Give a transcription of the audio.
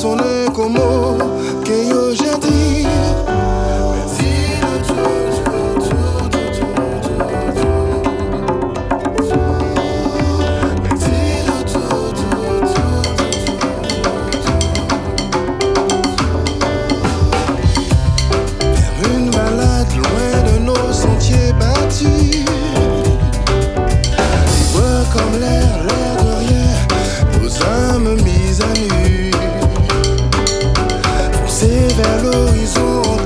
sono come che io già ti Une balade loin de nos sentiers battus, comme l'air. 你做。